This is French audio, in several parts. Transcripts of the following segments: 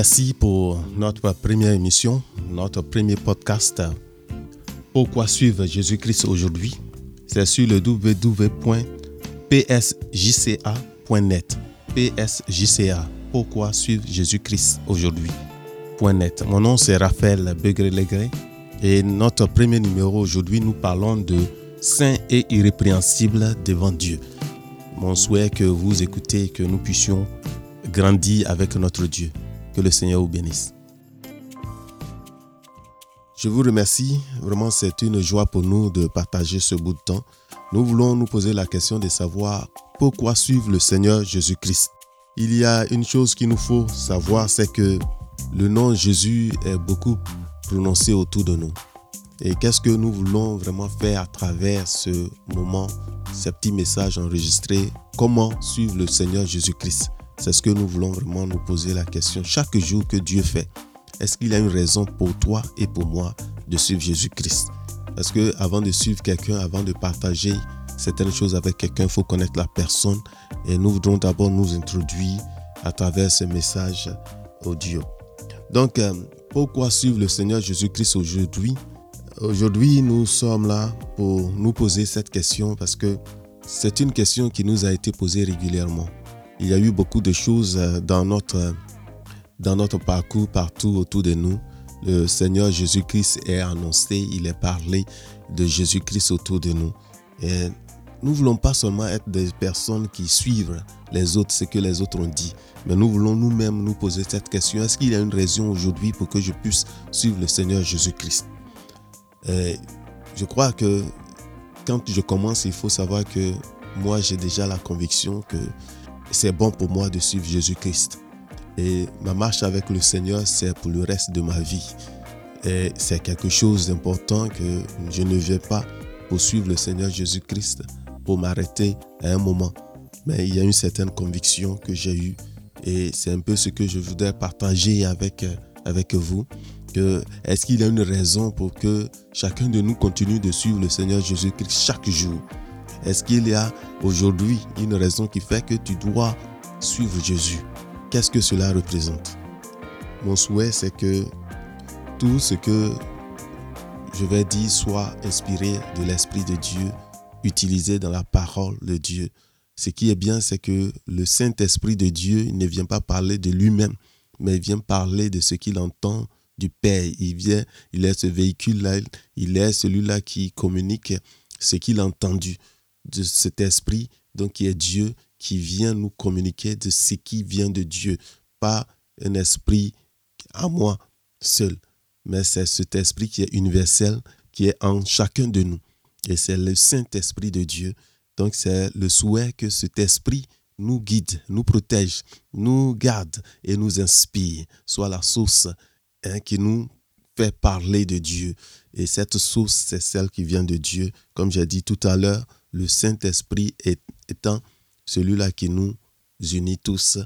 Merci pour notre première émission, notre premier podcast. Pourquoi suivre Jésus-Christ aujourd'hui C'est sur le www.psjca.net. PSJCA. Pourquoi suivre Jésus-Christ aujourd'hui .net. Mon nom c'est Raphaël Begré-Legré et notre premier numéro aujourd'hui, nous parlons de saint et irrépréhensible devant Dieu. Mon souhait que vous écoutez que nous puissions grandir avec notre Dieu. Le Seigneur vous bénisse. Je vous remercie. Vraiment, c'est une joie pour nous de partager ce bout de temps. Nous voulons nous poser la question de savoir pourquoi suivre le Seigneur Jésus-Christ. Il y a une chose qu'il nous faut savoir, c'est que le nom Jésus est beaucoup prononcé autour de nous. Et qu'est-ce que nous voulons vraiment faire à travers ce moment, ce petit message enregistré? Comment suivre le Seigneur Jésus-Christ? C'est ce que nous voulons vraiment nous poser la question chaque jour que Dieu fait. Est-ce qu'il a une raison pour toi et pour moi de suivre Jésus-Christ? Parce que avant de suivre quelqu'un, avant de partager certaines choses avec quelqu'un, il faut connaître la personne. Et nous voudrons d'abord nous introduire à travers ce message audio. Donc, euh, pourquoi suivre le Seigneur Jésus-Christ aujourd'hui? Aujourd'hui, nous sommes là pour nous poser cette question parce que c'est une question qui nous a été posée régulièrement il y a eu beaucoup de choses euh, dans notre, dans notre parcours partout autour de nous. Le Seigneur Jésus-Christ est annoncé, il est parlé de Jésus-Christ autour de nous. Et nous voulons pas seulement être des personnes qui suivent les autres, ce que les autres ont dit, mais nous voulons nous-mêmes nous poser cette question. Est-ce qu'il y a une raison aujourd'hui pour que je puisse suivre le Seigneur Jésus-Christ? Je crois que quand je commence, il faut savoir que moi, j'ai déjà la conviction que c'est bon pour moi de suivre Jésus-Christ. Et ma marche avec le Seigneur, c'est pour le reste de ma vie. Et c'est quelque chose d'important que je ne vais pas poursuivre le Seigneur Jésus-Christ pour m'arrêter à un moment. Mais il y a une certaine conviction que j'ai eue et c'est un peu ce que je voudrais partager avec, avec vous. Est-ce qu'il y a une raison pour que chacun de nous continue de suivre le Seigneur Jésus-Christ chaque jour? Est-ce qu'il y a aujourd'hui une raison qui fait que tu dois suivre Jésus? Qu'est-ce que cela représente? Mon souhait, c'est que tout ce que je vais dire soit inspiré de l'Esprit de Dieu, utilisé dans la parole de Dieu. Ce qui est bien, c'est que le Saint-Esprit de Dieu ne vient pas parler de lui-même, mais il vient parler de ce qu'il entend du Père. Il vient, il est ce véhicule-là, il est celui-là qui communique ce qu'il a entendu de cet esprit, donc qui est Dieu, qui vient nous communiquer de ce qui vient de Dieu, pas un esprit à moi seul, mais c'est cet esprit qui est universel, qui est en chacun de nous. Et c'est le Saint-Esprit de Dieu. Donc c'est le souhait que cet esprit nous guide, nous protège, nous garde et nous inspire, soit la source hein, qui nous fait parler de Dieu. Et cette source, c'est celle qui vient de Dieu. Comme j'ai dit tout à l'heure, le Saint-Esprit étant celui-là qui nous unit tous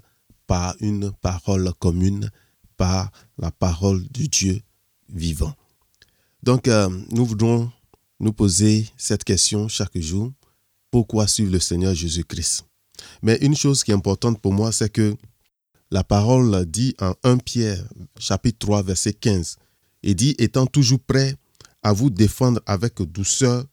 par une parole commune, par la parole de Dieu vivant. Donc, euh, nous voudrons nous poser cette question chaque jour. Pourquoi suivre le Seigneur Jésus-Christ? Mais une chose qui est importante pour moi, c'est que la parole dit en 1 Pierre, chapitre 3, verset 15, et dit, étant toujours prêt à vous défendre avec douceur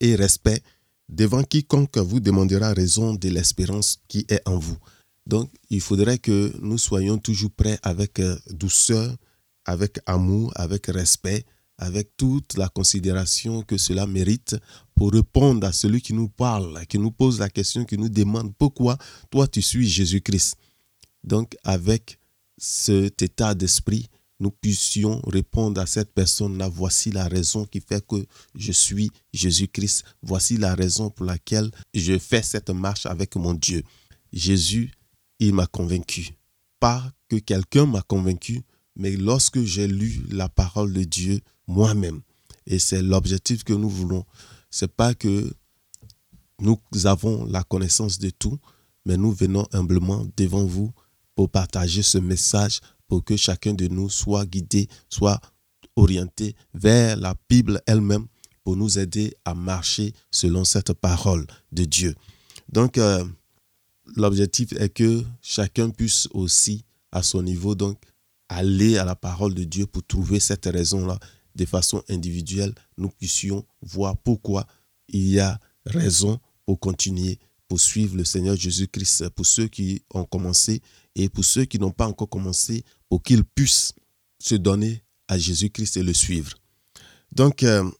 et respect devant quiconque vous demandera raison de l'espérance qui est en vous. Donc, il faudrait que nous soyons toujours prêts avec euh, douceur, avec amour, avec respect, avec toute la considération que cela mérite pour répondre à celui qui nous parle, qui nous pose la question, qui nous demande pourquoi toi tu suis Jésus-Christ. Donc, avec cet état d'esprit, nous puissions répondre à cette personne-là, voici la raison qui fait que je suis Jésus-Christ, voici la raison pour laquelle je fais cette marche avec mon Dieu. Jésus, il m'a convaincu. Pas que quelqu'un m'a convaincu, mais lorsque j'ai lu la parole de Dieu moi-même. Et c'est l'objectif que nous voulons. C'est pas que nous avons la connaissance de tout, mais nous venons humblement devant vous pour partager ce message pour que chacun de nous soit guidé, soit orienté vers la Bible elle-même pour nous aider à marcher selon cette parole de Dieu. Donc, euh, l'objectif est que chacun puisse aussi, à son niveau, donc, aller à la parole de Dieu pour trouver cette raison-là de façon individuelle, nous puissions voir pourquoi il y a raison pour continuer, pour suivre le Seigneur Jésus-Christ, pour ceux qui ont commencé et pour ceux qui n'ont pas encore commencé, pour qu'ils puissent se donner à Jésus-Christ et le suivre. Donc, euh,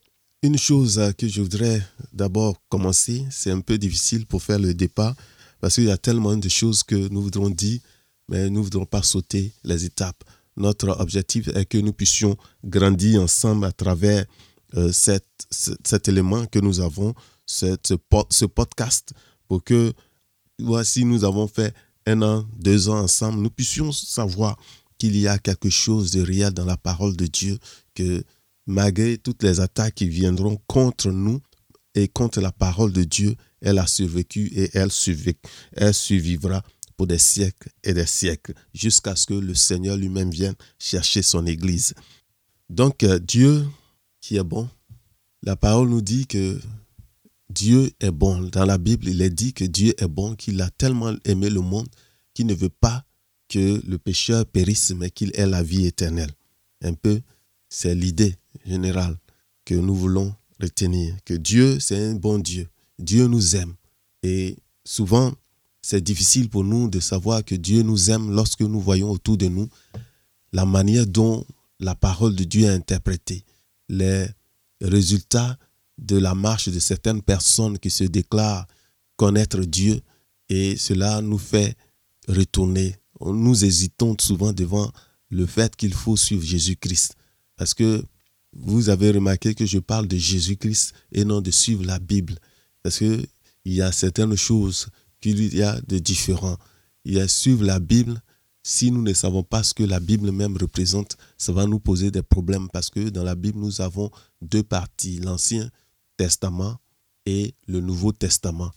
une chose que je voudrais d'abord commencer, c'est un peu difficile pour faire le départ, parce qu'il y a tellement de choses que nous voudrons dire, mais nous ne voudrons pas sauter les étapes. Notre objectif est que nous puissions grandir ensemble à travers euh, cet élément que nous avons, cette, ce podcast, pour que, voici, nous avons fait un an, deux ans ensemble, nous puissions savoir qu'il y a quelque chose de réel dans la parole de Dieu, que malgré toutes les attaques qui viendront contre nous et contre la parole de Dieu, elle a survécu et elle, elle survivra pour des siècles et des siècles, jusqu'à ce que le Seigneur lui-même vienne chercher son Église. Donc euh, Dieu qui est bon, la parole nous dit que Dieu est bon. Dans la Bible, il est dit que Dieu est bon, qu'il a tellement aimé le monde qu'il ne veut pas que le pécheur périsse, mais qu'il ait la vie éternelle. Un peu, c'est l'idée générale que nous voulons retenir, que Dieu, c'est un bon Dieu. Dieu nous aime. Et souvent, c'est difficile pour nous de savoir que Dieu nous aime lorsque nous voyons autour de nous la manière dont la parole de Dieu est interprétée, les résultats de la marche de certaines personnes qui se déclarent connaître Dieu et cela nous fait retourner. Nous hésitons souvent devant le fait qu'il faut suivre Jésus-Christ parce que vous avez remarqué que je parle de Jésus-Christ et non de suivre la Bible parce que il y a certaines choses qu'il y a de différents. Il y a suivre la Bible si nous ne savons pas ce que la Bible même représente, ça va nous poser des problèmes parce que dans la Bible, nous avons deux parties, l'Ancien Testament et le Nouveau Testament.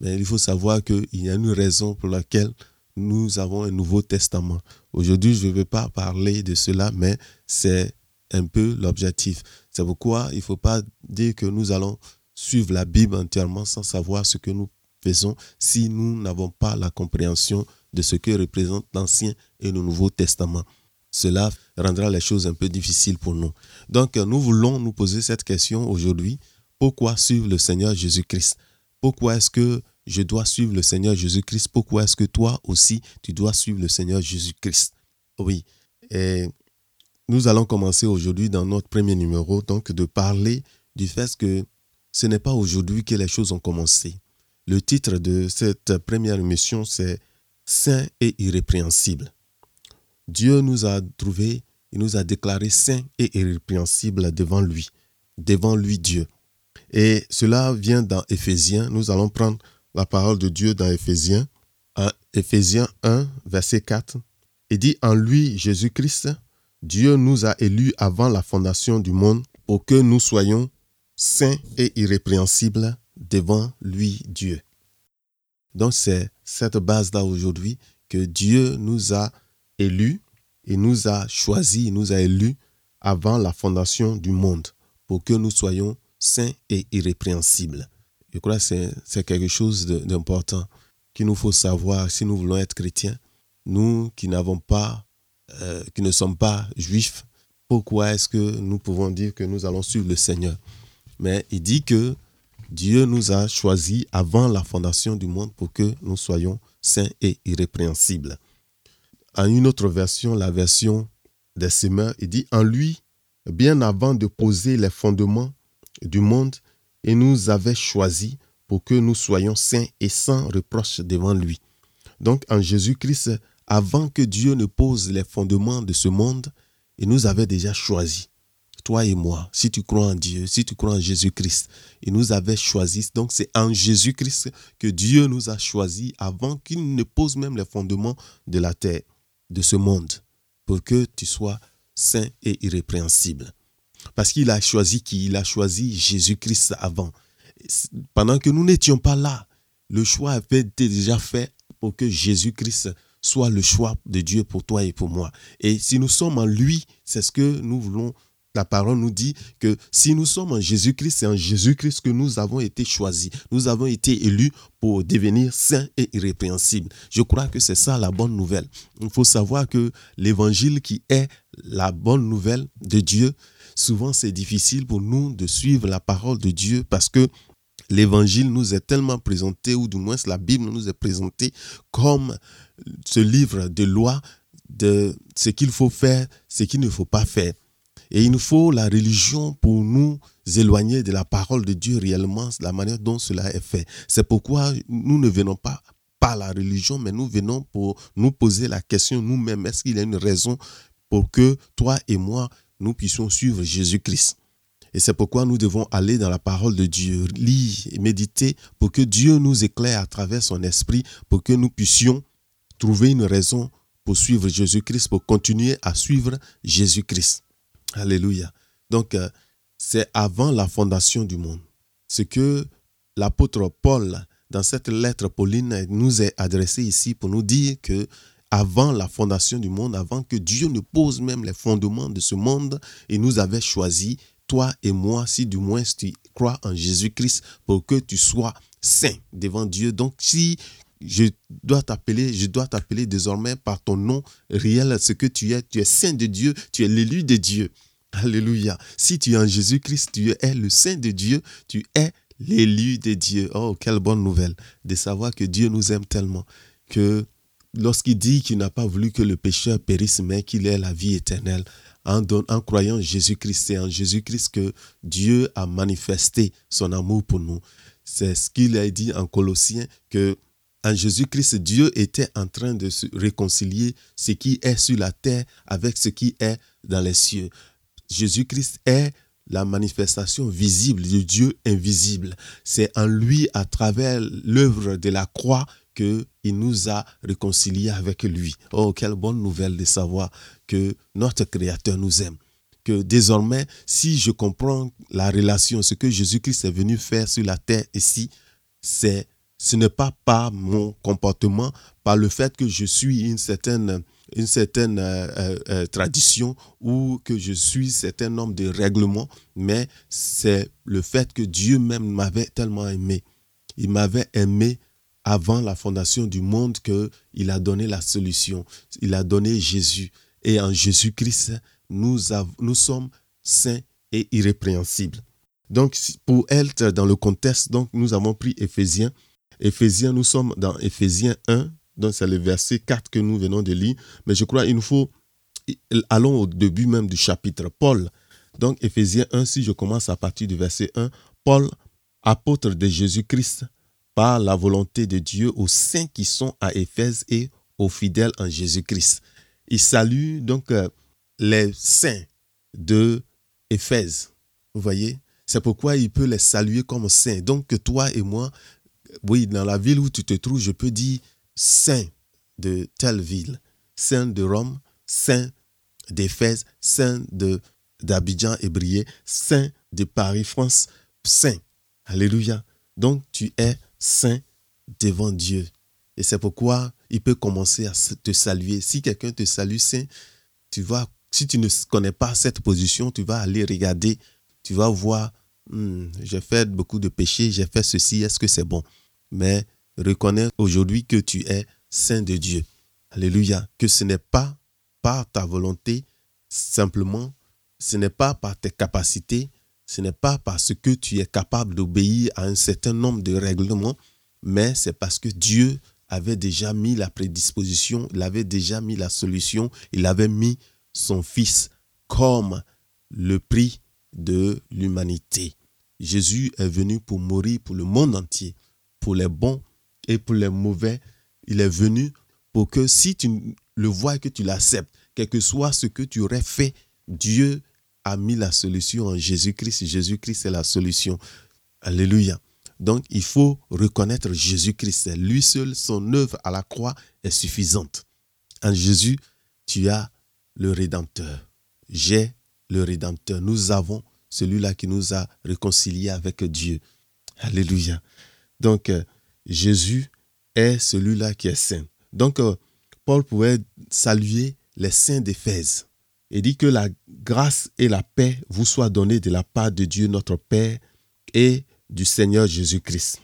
Mais il faut savoir qu'il y a une raison pour laquelle nous avons un Nouveau Testament. Aujourd'hui, je ne vais pas parler de cela, mais c'est un peu l'objectif. C'est pourquoi il ne faut pas dire que nous allons suivre la Bible entièrement sans savoir ce que nous faisons si nous n'avons pas la compréhension de ce que représente l'Ancien et le Nouveau Testament. Cela rendra les choses un peu difficiles pour nous. Donc, nous voulons nous poser cette question aujourd'hui pourquoi suivre le Seigneur Jésus-Christ? Pourquoi est-ce que je dois suivre le Seigneur Jésus-Christ? Pourquoi est-ce que toi aussi, tu dois suivre le Seigneur Jésus-Christ? Oui. Et nous allons commencer aujourd'hui dans notre premier numéro, donc de parler du fait que ce n'est pas aujourd'hui que les choses ont commencé. Le titre de cette première émission, c'est Saint et irrépréhensible. Dieu nous a trouvés, il nous a déclarés saints et irrépréhensibles devant lui, devant lui Dieu. Et cela vient dans Éphésiens. Nous allons prendre la parole de Dieu dans Éphésiens. Éphésiens 1, verset 4. Il dit, en lui, Jésus-Christ, Dieu nous a élus avant la fondation du monde pour que nous soyons saints et irrépréhensibles devant lui, Dieu. Donc c'est cette base-là aujourd'hui que Dieu nous a élus et nous a choisis, nous a élus avant la fondation du monde pour que nous soyons saint et irrépréhensible. Je crois que c'est quelque chose d'important qu'il nous faut savoir si nous voulons être chrétiens. Nous qui n'avons pas, euh, qui ne sommes pas juifs, pourquoi est-ce que nous pouvons dire que nous allons suivre le Seigneur? Mais il dit que Dieu nous a choisis avant la fondation du monde pour que nous soyons saints et irrépréhensibles. En une autre version, la version des semeurs, il dit En lui, bien avant de poser les fondements du monde et nous avait choisis pour que nous soyons saints et sans reproche devant lui. Donc en Jésus-Christ, avant que Dieu ne pose les fondements de ce monde, il nous avait déjà choisis. Toi et moi, si tu crois en Dieu, si tu crois en Jésus-Christ, il nous avait choisis. Donc c'est en Jésus-Christ que Dieu nous a choisis avant qu'il ne pose même les fondements de la terre, de ce monde, pour que tu sois saint et irrépréhensible. Parce qu'il a choisi qui Il a choisi Jésus-Christ avant. Pendant que nous n'étions pas là, le choix avait été déjà fait pour que Jésus-Christ soit le choix de Dieu pour toi et pour moi. Et si nous sommes en lui, c'est ce que nous voulons la parole nous dit que si nous sommes en Jésus-Christ, c'est en Jésus-Christ que nous avons été choisis. Nous avons été élus pour devenir saints et irrépréhensibles. Je crois que c'est ça la bonne nouvelle. Il faut savoir que l'évangile qui est la bonne nouvelle de Dieu, souvent c'est difficile pour nous de suivre la parole de Dieu parce que l'évangile nous est tellement présenté, ou du moins la Bible nous est présentée comme ce livre de loi de ce qu'il faut faire, ce qu'il ne faut pas faire. Et il nous faut la religion pour nous éloigner de la parole de Dieu réellement, la manière dont cela est fait. C'est pourquoi nous ne venons pas par la religion, mais nous venons pour nous poser la question nous-mêmes, est-ce qu'il y a une raison pour que toi et moi, nous puissions suivre Jésus-Christ et c'est pourquoi nous devons aller dans la parole de Dieu, lire et méditer pour que Dieu nous éclaire à travers son esprit, pour que nous puissions trouver une raison pour suivre Jésus-Christ, pour continuer à suivre Jésus-Christ. Alléluia. Donc, euh, c'est avant la fondation du monde. Ce que l'apôtre Paul, dans cette lettre Pauline, nous est adressé ici pour nous dire que avant la fondation du monde, avant que Dieu ne pose même les fondements de ce monde, il nous avait choisi, toi et moi, si du moins tu crois en Jésus-Christ, pour que tu sois saint devant Dieu. Donc, si je dois t'appeler, je dois t'appeler désormais par ton nom réel, ce que tu es. Tu es saint de Dieu, tu es l'élu de Dieu. Alléluia. Si tu es en Jésus-Christ, tu es le saint de Dieu, tu es l'élu de Dieu. Oh, quelle bonne nouvelle de savoir que Dieu nous aime tellement que lorsqu'il dit qu'il n'a pas voulu que le pécheur périsse, mais qu'il ait la vie éternelle, en, en croyant Jésus-Christ, c'est en Jésus-Christ que Dieu a manifesté son amour pour nous. C'est ce qu'il a dit en Colossiens que en Jésus-Christ, Dieu était en train de se réconcilier ce qui est sur la terre avec ce qui est dans les cieux. Jésus-Christ est la manifestation visible de Dieu invisible. C'est en lui, à travers l'œuvre de la croix, qu'il nous a réconciliés avec lui. Oh, quelle bonne nouvelle de savoir que notre Créateur nous aime. Que désormais, si je comprends la relation, ce que Jésus-Christ est venu faire sur la terre ici, c'est ce n'est pas par mon comportement, par le fait que je suis une certaine, une certaine euh, euh, euh, tradition ou que je suis certain nombre de règlements, mais c'est le fait que Dieu même m'avait tellement aimé. Il m'avait aimé avant la fondation du monde qu'il a donné la solution. Il a donné Jésus. Et en Jésus-Christ, nous, nous sommes saints et irrépréhensibles. Donc, pour être dans le contexte, donc, nous avons pris Éphésiens Éphésiens, nous sommes dans Éphésiens 1, donc c'est le verset 4 que nous venons de lire, mais je crois qu'il nous faut, allons au début même du chapitre. Paul, donc Éphésiens 1, si je commence à partir du verset 1, Paul, apôtre de Jésus-Christ, par la volonté de Dieu aux saints qui sont à Éphèse et aux fidèles en Jésus-Christ. Il salue donc euh, les saints de Éphèse. Vous voyez? C'est pourquoi il peut les saluer comme saints. Donc toi et moi, oui, dans la ville où tu te trouves, je peux dire saint de telle ville, saint de Rome, saint d'Éphèse, saint de d'Abidjan et Brié, saint de Paris, France, saint. Alléluia. Donc tu es saint devant Dieu. Et c'est pourquoi il peut commencer à te saluer. Si quelqu'un te salue saint, tu vas, si tu ne connais pas cette position, tu vas aller regarder, tu vas voir Hmm, j'ai fait beaucoup de péchés, j'ai fait ceci, est-ce que c'est bon? Mais reconnais aujourd'hui que tu es saint de Dieu. Alléluia. Que ce n'est pas par ta volonté, simplement, ce n'est pas par tes capacités, ce n'est pas parce que tu es capable d'obéir à un certain nombre de règlements, mais c'est parce que Dieu avait déjà mis la prédisposition, il avait déjà mis la solution, il avait mis son Fils comme le prix de l'humanité. Jésus est venu pour mourir pour le monde entier, pour les bons et pour les mauvais. Il est venu pour que si tu le vois et que tu l'acceptes, quel que soit ce que tu aurais fait, Dieu a mis la solution en Jésus-Christ. Jésus-Christ est la solution. Alléluia. Donc il faut reconnaître Jésus-Christ. Lui seul, son œuvre à la croix est suffisante. En Jésus, tu as le Rédempteur. J'ai le Rédempteur. Nous avons celui-là qui nous a réconciliés avec Dieu. Alléluia. Donc, euh, Jésus est celui-là qui est saint. Donc, euh, Paul pouvait saluer les saints d'Éphèse. Et dit que la grâce et la paix vous soient données de la part de Dieu notre Père et du Seigneur Jésus-Christ.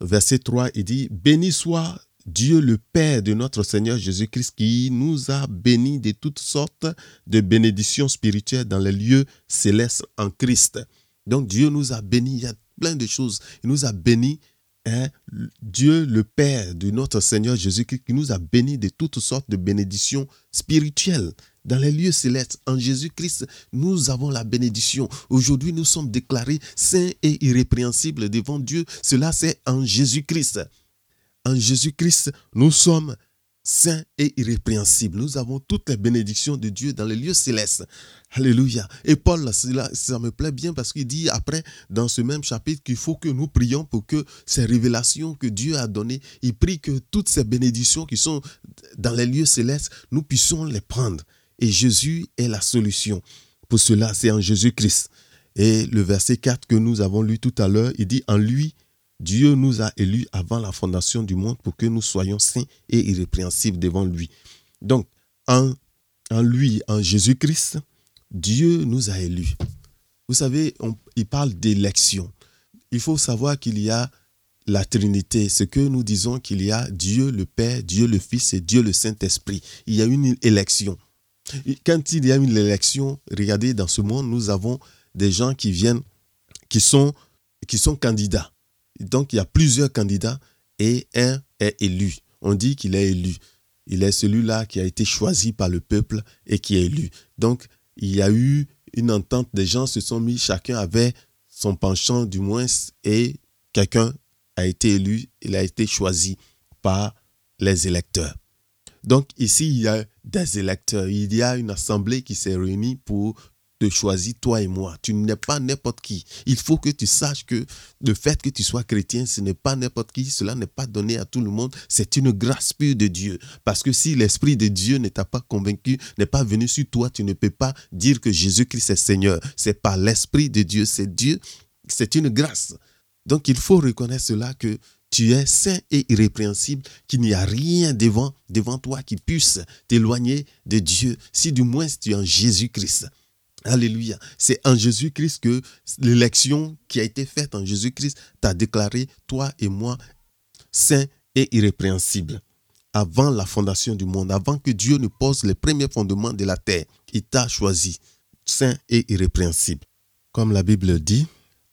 Verset 3, il dit, Béni soit Dieu le Père de notre Seigneur Jésus-Christ qui nous a bénis de toutes sortes de bénédictions spirituelles dans les lieux célestes en Christ. Donc Dieu nous a bénis, il y a plein de choses. Il nous a bénis, hein, Dieu le Père de notre Seigneur Jésus-Christ qui nous a bénis de toutes sortes de bénédictions spirituelles dans les lieux célestes. En Jésus-Christ, nous avons la bénédiction. Aujourd'hui, nous sommes déclarés saints et irrépréhensibles devant Dieu. Cela, c'est en Jésus-Christ en Jésus-Christ, nous sommes saints et irrépréhensibles. Nous avons toutes les bénédictions de Dieu dans les lieux célestes. Alléluia. Et Paul, ça me plaît bien parce qu'il dit après, dans ce même chapitre, qu'il faut que nous prions pour que ces révélations que Dieu a données, il prie que toutes ces bénédictions qui sont dans les lieux célestes, nous puissions les prendre. Et Jésus est la solution. Pour cela, c'est en Jésus-Christ. Et le verset 4 que nous avons lu tout à l'heure, il dit, en lui, Dieu nous a élus avant la fondation du monde pour que nous soyons saints et irrépréhensibles devant lui. Donc, en, lui, en Jésus-Christ, Dieu nous a élus. Vous savez, il parle d'élection. Il faut savoir qu'il y a la Trinité, ce que nous disons qu'il y a Dieu le Père, Dieu le Fils et Dieu le Saint-Esprit. Il y a une élection. Quand il y a une élection, regardez, dans ce monde, nous avons des gens qui viennent, qui sont, qui sont candidats. Donc, il y a plusieurs candidats et un est élu. On dit qu'il est élu. Il est celui-là qui a été choisi par le peuple et qui est élu. Donc, il y a eu une entente, des gens se sont mis, chacun avait son penchant du moins, et quelqu'un a été élu, il a été choisi par les électeurs. Donc ici, il y a des électeurs, il y a une assemblée qui s'est réunie pour te choisis toi et moi. Tu n'es pas n'importe qui. Il faut que tu saches que le fait que tu sois chrétien, ce n'est pas n'importe qui. Cela n'est pas donné à tout le monde. C'est une grâce pure de Dieu. Parce que si l'Esprit de Dieu ne t'a pas convaincu, n'est pas venu sur toi, tu ne peux pas dire que Jésus-Christ est Seigneur. C'est par l'Esprit de Dieu. C'est Dieu. C'est une grâce. Donc il faut reconnaître cela que tu es saint et irrépréhensible, qu'il n'y a rien devant, toi qui puisse t'éloigner de Dieu, si du moins tu es en Jésus-Christ. Alléluia. C'est en Jésus-Christ que l'élection qui a été faite en Jésus-Christ t'a déclaré, toi et moi, saints et irrépréhensibles. Avant la fondation du monde, avant que Dieu ne pose les premiers fondements de la terre, il t'a choisi, saint et irrépréhensible. Comme la Bible dit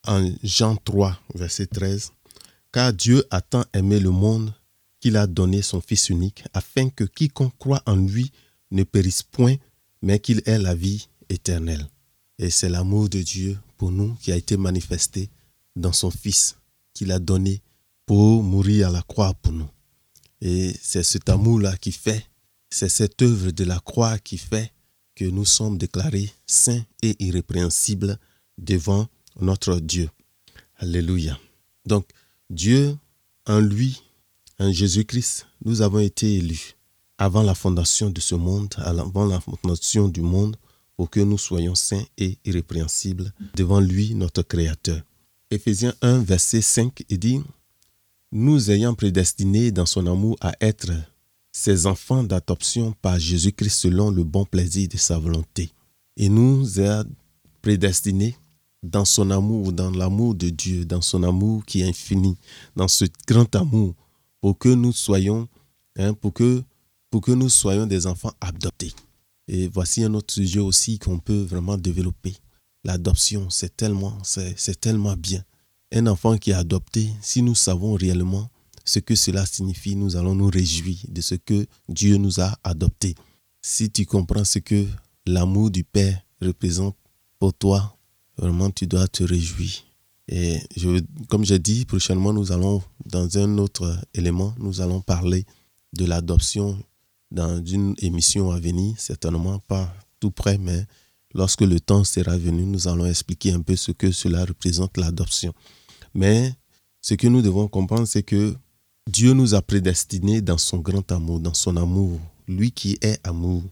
en Jean 3, verset 13, Car Dieu a tant aimé le monde qu'il a donné son Fils unique, afin que quiconque croit en lui ne périsse point, mais qu'il ait la vie éternel. Et c'est l'amour de Dieu pour nous qui a été manifesté dans son Fils qu'il a donné pour mourir à la croix pour nous. Et c'est cet amour-là qui fait, c'est cette œuvre de la croix qui fait que nous sommes déclarés saints et irrépréhensibles devant notre Dieu. Alléluia. Donc, Dieu, en lui, en Jésus-Christ, nous avons été élus avant la fondation de ce monde, avant la fondation du monde, pour que nous soyons saints et irrépréhensibles devant lui, notre Créateur. Éphésiens 1, verset 5, il dit, Nous ayant prédestinés dans son amour à être ses enfants d'adoption par Jésus-Christ selon le bon plaisir de sa volonté. Et nous a prédestinés dans son amour, dans l'amour de Dieu, dans son amour qui est infini, dans ce grand amour, pour que nous soyons, hein, pour que, pour que nous soyons des enfants adoptés. Et voici un autre sujet aussi qu'on peut vraiment développer. L'adoption, c'est tellement, c'est tellement bien. Un enfant qui est adopté, si nous savons réellement ce que cela signifie, nous allons nous réjouir de ce que Dieu nous a adoptés. Si tu comprends ce que l'amour du Père représente pour toi, vraiment tu dois te réjouir. Et comme j'ai dit, prochainement nous allons, dans un autre élément, nous allons parler de l'adoption dans une émission à venir, certainement pas tout près, mais lorsque le temps sera venu, nous allons expliquer un peu ce que cela représente l'adoption. Mais ce que nous devons comprendre, c'est que Dieu nous a prédestinés dans son grand amour, dans son amour, lui qui est amour,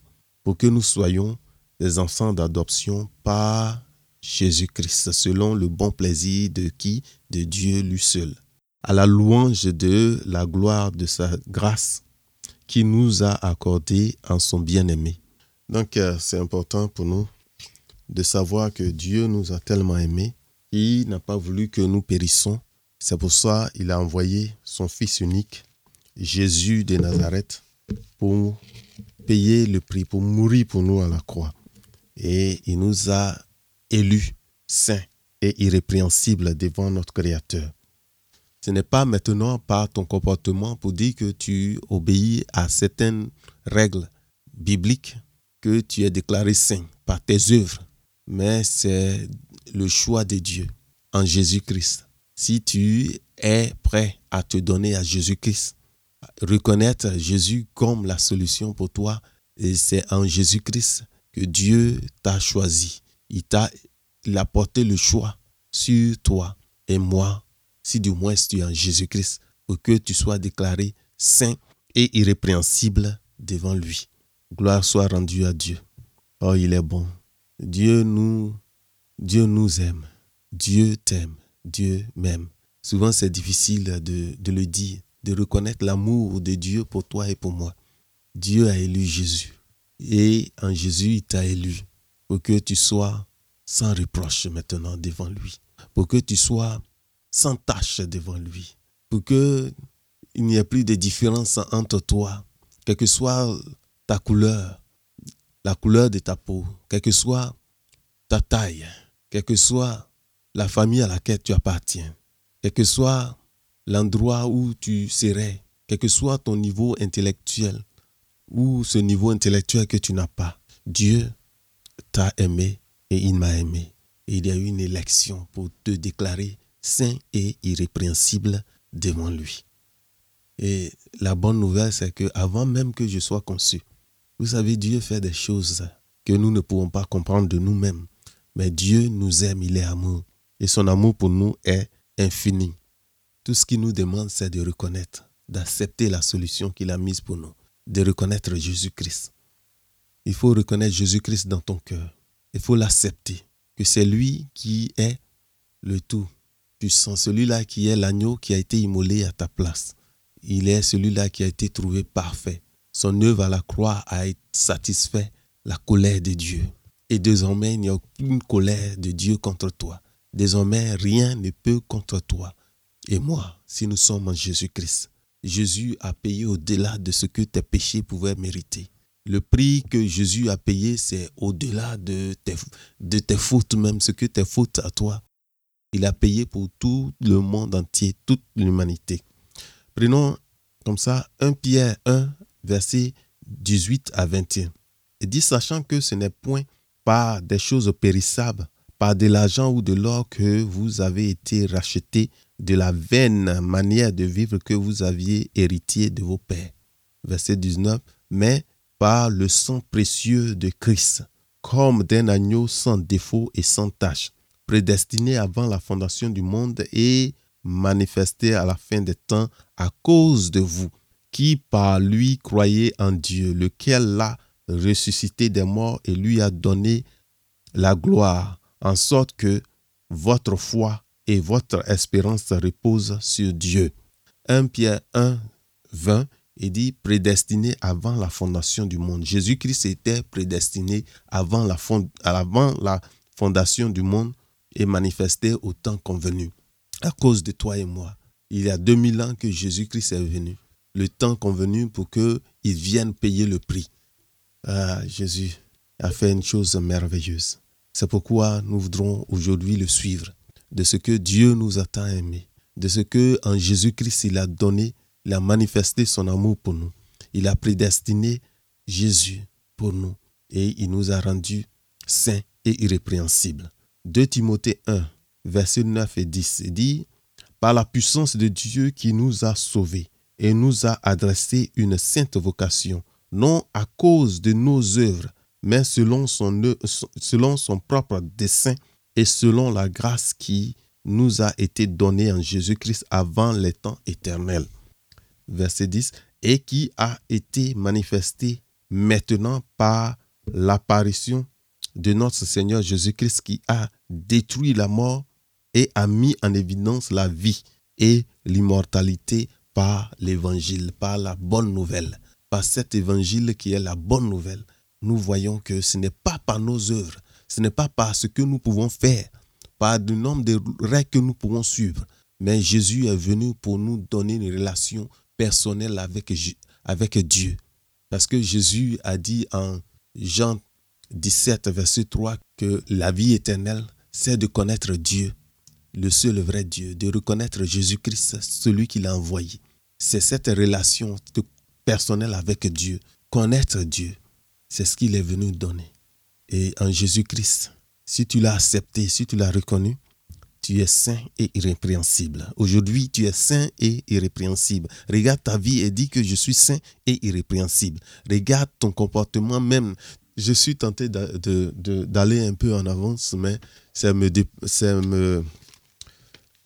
pour que nous soyons des enfants d'adoption par Jésus-Christ, selon le bon plaisir de qui? De Dieu lui seul. À la louange de la gloire de sa grâce qui nous a accordé en son bien-aimé. Donc, euh, c'est important pour nous de savoir que Dieu nous a tellement aimés, il n'a pas voulu que nous périssons. C'est pour ça qu'il a envoyé son Fils unique, Jésus de Nazareth, pour payer le prix, pour mourir pour nous à la croix. Et il nous a élus saints et irrépréhensibles devant notre Créateur. Ce n'est pas maintenant par ton comportement pour dire que tu obéis à certaines règles bibliques que tu es déclaré saint par tes œuvres, mais c'est le choix de Dieu en Jésus-Christ. Si tu es prêt à te donner à Jésus-Christ, reconnaître Jésus comme la solution pour toi, et c'est en Jésus-Christ que Dieu t'a choisi. Il t'a a porté le choix sur toi et moi, si du moins tu es en Jésus-Christ, pour que tu sois déclaré saint et irrépréhensible devant lui. Gloire soit rendue à Dieu. Oh, il est bon. Dieu nous, Dieu nous aime. Dieu t'aime. Dieu m'aime. Souvent, c'est difficile de, de le dire, de reconnaître l'amour de Dieu pour toi et pour moi. Dieu a élu Jésus. Et en Jésus, il t'a élu pour que tu sois sans reproche maintenant devant lui, pour que tu sois sans tâche devant lui, pour que il n'y ait plus de différence entre toi, quelle que soit ta couleur, la couleur de ta peau, quelle que soit ta taille, quelle que soit la famille à laquelle tu appartiens, quel que soit l'endroit où tu serais, quel que soit ton niveau intellectuel ou ce niveau intellectuel que tu n'as pas, Dieu t'a aimé et il m'a aimé. Et il y a eu une élection pour te déclarer saint et irrépréhensible devant lui. Et la bonne nouvelle, c'est que avant même que je sois conçu, vous savez, Dieu fait des choses que nous ne pouvons pas comprendre de nous-mêmes. Mais Dieu nous aime, il est amour. Et son amour pour nous est infini. Tout ce qu'il nous demande, c'est de reconnaître, d'accepter la solution qu'il a mise pour nous, de reconnaître Jésus-Christ. Il faut reconnaître Jésus-Christ dans ton cœur. Il faut l'accepter, que c'est lui qui est le tout puissant, celui-là qui est l'agneau qui a été immolé à ta place. Il est celui-là qui a été trouvé parfait. Son œuvre à la croix a satisfait la colère de Dieu. Et désormais, il n'y a aucune colère de Dieu contre toi. Désormais, rien ne peut contre toi. Et moi, si nous sommes en Jésus-Christ, Jésus a payé au-delà de ce que tes péchés pouvaient mériter. Le prix que Jésus a payé, c'est au-delà de tes, de tes fautes, même ce que tes fautes à toi. Il a payé pour tout le monde entier, toute l'humanité. Prenons comme ça 1 Pierre 1, verset 18 à 21. Il dit, sachant que ce n'est point par des choses périssables, par de l'argent ou de l'or que vous avez été rachetés de la vaine manière de vivre que vous aviez hérité de vos pères. Verset 19. Mais par le sang précieux de Christ, comme d'un agneau sans défaut et sans tache, prédestiné avant la fondation du monde et manifesté à la fin des temps à cause de vous, qui par lui croyez en Dieu, lequel l'a ressuscité des morts et lui a donné la gloire, en sorte que votre foi et votre espérance reposent sur Dieu. 1 Pierre 1, 20 il dit prédestiné avant la fondation du monde. Jésus-Christ était prédestiné avant la, fondation du monde et manifesté au temps convenu. À cause de toi et moi. Il y a 2000 ans que Jésus-Christ est venu. Le temps convenu pour qu'il vienne payer le prix. Ah, Jésus a fait une chose merveilleuse. C'est pourquoi nous voudrons aujourd'hui le suivre. De ce que Dieu nous a tant aimé. De ce que en Jésus-Christ il a donné il a manifesté son amour pour nous. Il a prédestiné Jésus pour nous et il nous a rendus saints et irrépréhensibles. 2 Timothée 1, versets 9 et 10 dit Par la puissance de Dieu qui nous a sauvés et nous a adressé une sainte vocation, non à cause de nos œuvres, mais selon son, propre dessein et selon la grâce qui nous a été donnée en Jésus-Christ avant les temps éternels verset 10, et qui a été manifesté maintenant par l'apparition de notre Seigneur Jésus-Christ qui a détruit la mort et a mis en évidence la vie et l'immortalité par l'évangile, par la bonne nouvelle, par cet évangile qui est la bonne nouvelle nous voyons que ce n'est pas par nos œuvres, ce n'est pas par ce que nous pouvons faire, par le nombre de règles que nous pouvons suivre, mais Jésus est venu pour nous donner une relation personnelle avec, avec Dieu. Parce que Jésus a dit en Jean 17, verset 3, que la vie éternelle, c'est de connaître Dieu, le seul vrai Dieu, de reconnaître Jésus-Christ, celui qu'il a envoyé. C'est cette relation personnelle avec Dieu, connaître Dieu. C'est ce qu'il est venu donner. Et en Jésus-Christ, si tu l'as accepté, si tu l'as reconnu, tu es saint et irrépréhensible. Aujourd'hui, tu es saint et irrépréhensible. Regarde ta vie et dis que je suis saint et irrépréhensible. Regarde ton comportement même. Je suis tenté d'aller un peu en avance, mais c'est me, me,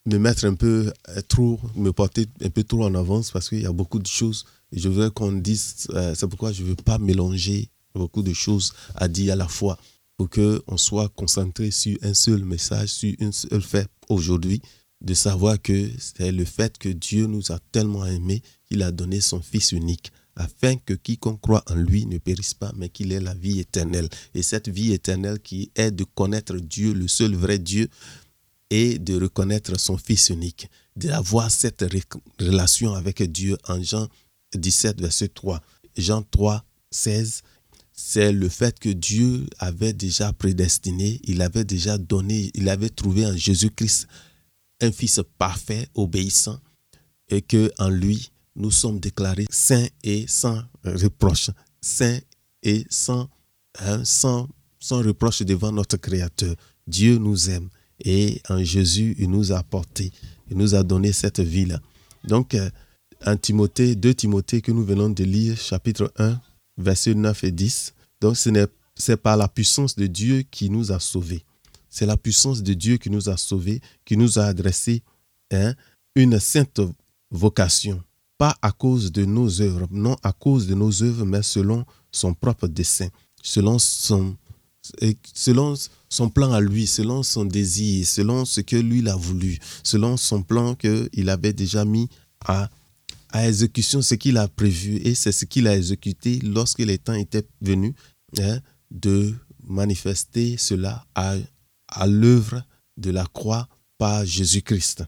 me mettre un peu euh, trop, me porter un peu trop en avance parce qu'il y a beaucoup de choses. Je veux qu'on dise, euh, c'est pourquoi je ne veux pas mélanger beaucoup de choses à dire à la fois pour qu'on soit concentré sur un seul message, sur une seule fait aujourd'hui, de savoir que c'est le fait que Dieu nous a tellement aimés qu'il a donné son Fils unique, afin que quiconque croit en lui ne périsse pas, mais qu'il ait la vie éternelle. Et cette vie éternelle qui est de connaître Dieu, le seul vrai Dieu, et de reconnaître son Fils unique, d'avoir cette relation avec Dieu en Jean 17, verset 3. Jean 3, 16 c'est le fait que Dieu avait déjà prédestiné, il avait déjà donné, il avait trouvé en Jésus-Christ un fils parfait, obéissant, et que en lui nous sommes déclarés saints et sans reproche, saints et sans, hein, sans, sans reproche devant notre Créateur. Dieu nous aime et en Jésus, il nous a apporté, il nous a donné cette vie-là. Donc, euh, en Timothée, 2 Timothée que nous venons de lire, chapitre 1, versets 9 et 10. Donc, ce n'est c'est par la puissance de Dieu qui nous a sauvés. C'est la puissance de Dieu qui nous a sauvés, qui nous a adressé hein, une sainte vocation. Pas à cause de nos œuvres, non à cause de nos œuvres, mais selon son propre dessein, selon son, selon son plan à lui, selon son désir, selon ce que lui a voulu, selon son plan qu'il avait déjà mis à à exécution ce qu'il a prévu et c'est ce qu'il a exécuté lorsque les temps étaient venus hein, de manifester cela à, à l'œuvre de la croix par Jésus-Christ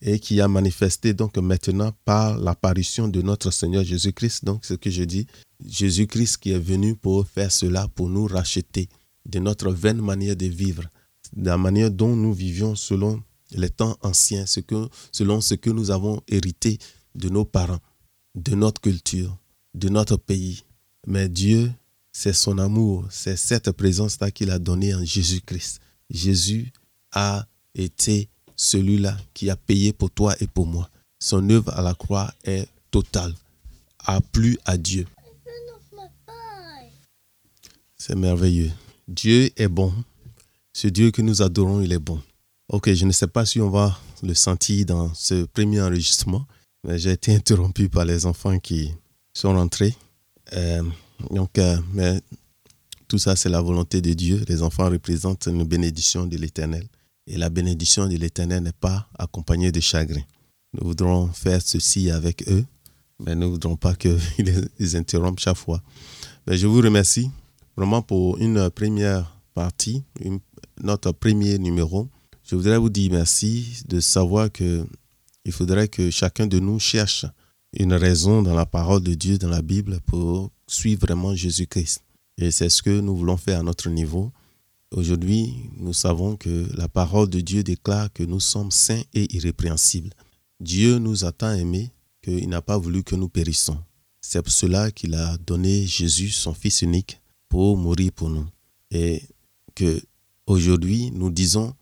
et qui a manifesté donc maintenant par l'apparition de notre Seigneur Jésus-Christ. Donc ce que je dis, Jésus-Christ qui est venu pour faire cela, pour nous racheter de notre vaine manière de vivre, de la manière dont nous vivions selon les temps anciens, ce que, selon ce que nous avons hérité de nos parents, de notre culture, de notre pays. Mais Dieu, c'est son amour, c'est cette présence-là qu'il a donnée en Jésus-Christ. Jésus a été celui-là qui a payé pour toi et pour moi. Son œuvre à la croix est totale, a plu à Dieu. C'est merveilleux. Dieu est bon. Ce Dieu que nous adorons, il est bon. Ok, je ne sais pas si on va le sentir dans ce premier enregistrement, j'ai été interrompu par les enfants qui sont rentrés. Euh, donc, euh, mais tout ça, c'est la volonté de Dieu. Les enfants représentent une bénédiction de l'Éternel. Et la bénédiction de l'Éternel n'est pas accompagnée de chagrin. Nous voudrons faire ceci avec eux, mais nous ne voudrons pas qu'ils interrompent chaque fois. Je vous remercie vraiment pour une première partie, notre premier numéro. Je voudrais vous dire merci de savoir que il faudrait que chacun de nous cherche une raison dans la parole de Dieu, dans la Bible, pour suivre vraiment Jésus-Christ. Et c'est ce que nous voulons faire à notre niveau. Aujourd'hui, nous savons que la parole de Dieu déclare que nous sommes saints et irrépréhensibles. Dieu nous a tant aimés qu'il n'a pas voulu que nous périssons. C'est pour cela qu'il a donné Jésus, son Fils unique, pour mourir pour nous. Et que aujourd'hui, nous disons,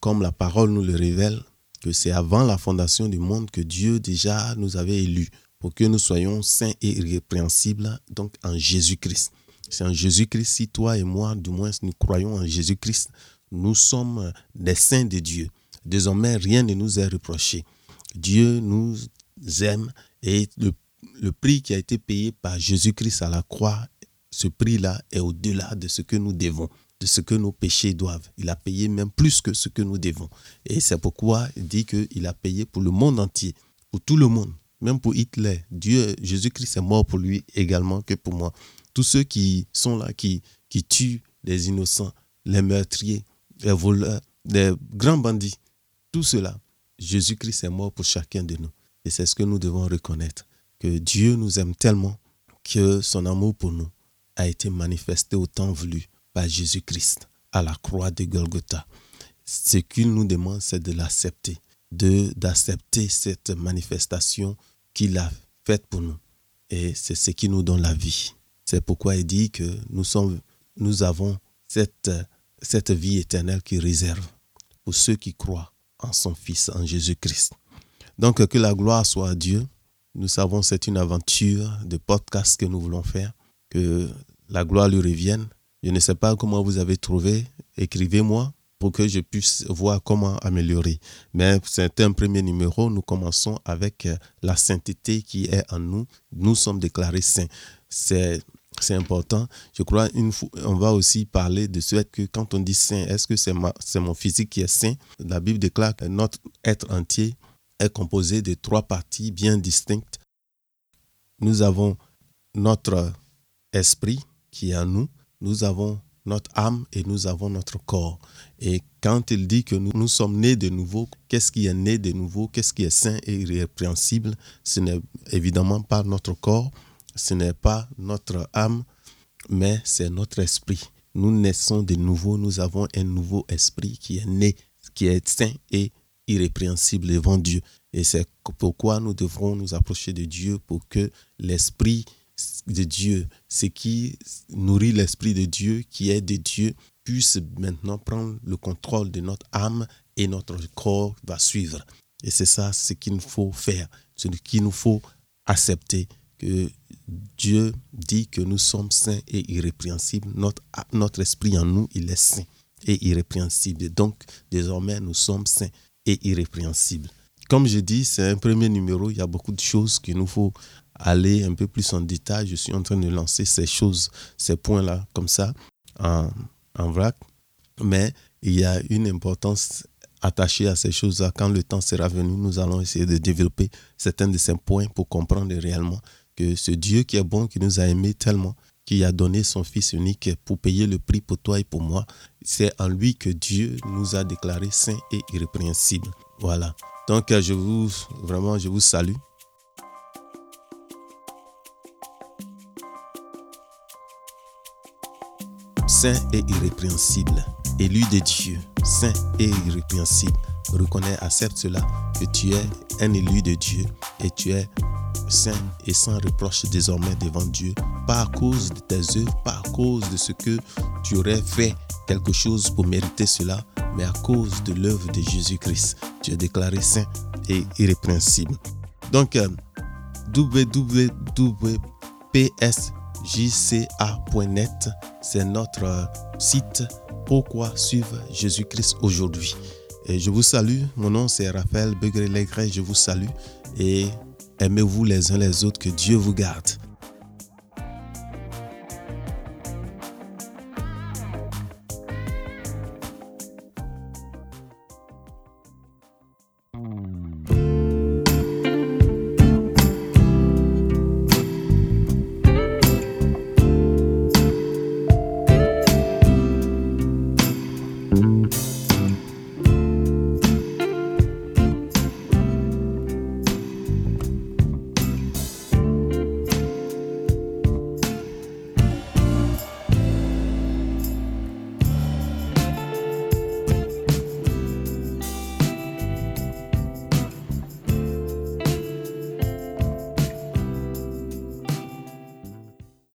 comme la parole nous le révèle, que c'est avant la fondation du monde que Dieu déjà nous avait élus pour que nous soyons saints et irrépréhensibles, donc en Jésus-Christ. C'est en Jésus-Christ, si toi et moi, du moins, nous croyons en Jésus-Christ, nous sommes des saints de Dieu. Désormais, rien ne nous est reproché. Dieu nous aime et le, le prix qui a été payé par Jésus-Christ à la croix, ce prix-là est au-delà de ce que nous devons de ce que nos péchés doivent. Il a payé même plus que ce que nous devons. Et c'est pourquoi il dit qu'il a payé pour le monde entier, pour tout le monde, même pour Hitler. Dieu, Jésus-Christ est mort pour lui également que pour moi. tous ceux qui sont là, qui, qui tuent les innocents, les meurtriers, les voleurs, les grands bandits, tout cela, Jésus-Christ est mort pour chacun de nous. Et c'est ce que nous devons reconnaître, que Dieu nous aime tellement que son amour pour nous a été manifesté au temps voulu par Jésus-Christ à la croix de Golgotha. Ce qu'il nous demande, c'est de l'accepter, de d'accepter cette manifestation qu'il a faite pour nous. Et c'est ce qui nous donne la vie. C'est pourquoi il dit que nous, sommes, nous avons cette, cette vie éternelle qui réserve pour ceux qui croient en son Fils, en Jésus-Christ. Donc que la gloire soit à Dieu. Nous savons c'est une aventure de podcast que nous voulons faire. Que la gloire lui revienne. Je ne sais pas comment vous avez trouvé. Écrivez-moi pour que je puisse voir comment améliorer. Mais c'est un premier numéro. Nous commençons avec euh, la sainteté qui est en nous. Nous sommes déclarés saints. C'est c'est important. Je crois une on va aussi parler de ce que quand on dit saint, est-ce que c'est mon physique qui est saint? La Bible déclare que notre être entier est composé de trois parties bien distinctes. Nous avons notre esprit qui est en nous, nous avons notre âme et nous avons notre corps. Et quand il dit que nous, sommes nés de nouveau, qu'est-ce qui est né de nouveau, qu'est-ce qui est saint et irrépréhensible, ce n'est évidemment pas notre corps, ce n'est pas notre âme, mais c'est notre esprit. Nous naissons de nouveau, nous avons un nouveau esprit qui est né, qui est saint et irrépréhensible devant Dieu. Et c'est pourquoi nous devrons nous approcher de Dieu pour que l'esprit de Dieu, ce qui nourrit l'esprit de Dieu, qui est de Dieu, puisse maintenant prendre le contrôle de notre âme et notre corps va suivre. Et c'est ça ce qu'il nous faut faire, ce qu'il nous faut accepter, que Dieu dit que nous sommes saints et irrépréhensibles. Notre, notre esprit en nous, il est saint et irrépréhensible. donc, désormais, nous sommes saints et irrépréhensibles. Comme je dis, c'est un premier numéro. Il y a beaucoup de choses qu'il nous faut aller un peu plus en détail. Je suis en train de lancer ces choses, ces points-là, comme ça, en, vrac. Mais il y a une importance attachée à ces choses-là. Quand le temps sera venu, nous allons essayer de développer certains de ces points pour comprendre réellement que ce Dieu qui est bon, qui nous a aimés tellement, qui a donné son Fils unique pour payer le prix pour toi et pour moi, c'est en lui que Dieu nous a déclarés saints et irrépréhensibles. Voilà. Donc, je vous, vraiment, je vous salue. Saint et irrépréhensible, élu de Dieu, saint et irrépréhensible. Reconnais, accepte cela, que tu es un élu de Dieu et tu es saint et sans reproche désormais devant Dieu, pas à cause de tes œuvres, pas à cause de ce que tu aurais fait quelque chose pour mériter cela, mais à cause de l'œuvre de Jésus-Christ. Tu es déclaré saint et irrépréhensible. Donc, euh, www.psjca.net, c'est notre euh, site. Pourquoi suivre Jésus-Christ aujourd'hui? Et je vous salue. Mon nom c'est Raphaël Begré-Legret. Je vous salue et Aimez-vous les uns les autres, que Dieu vous garde.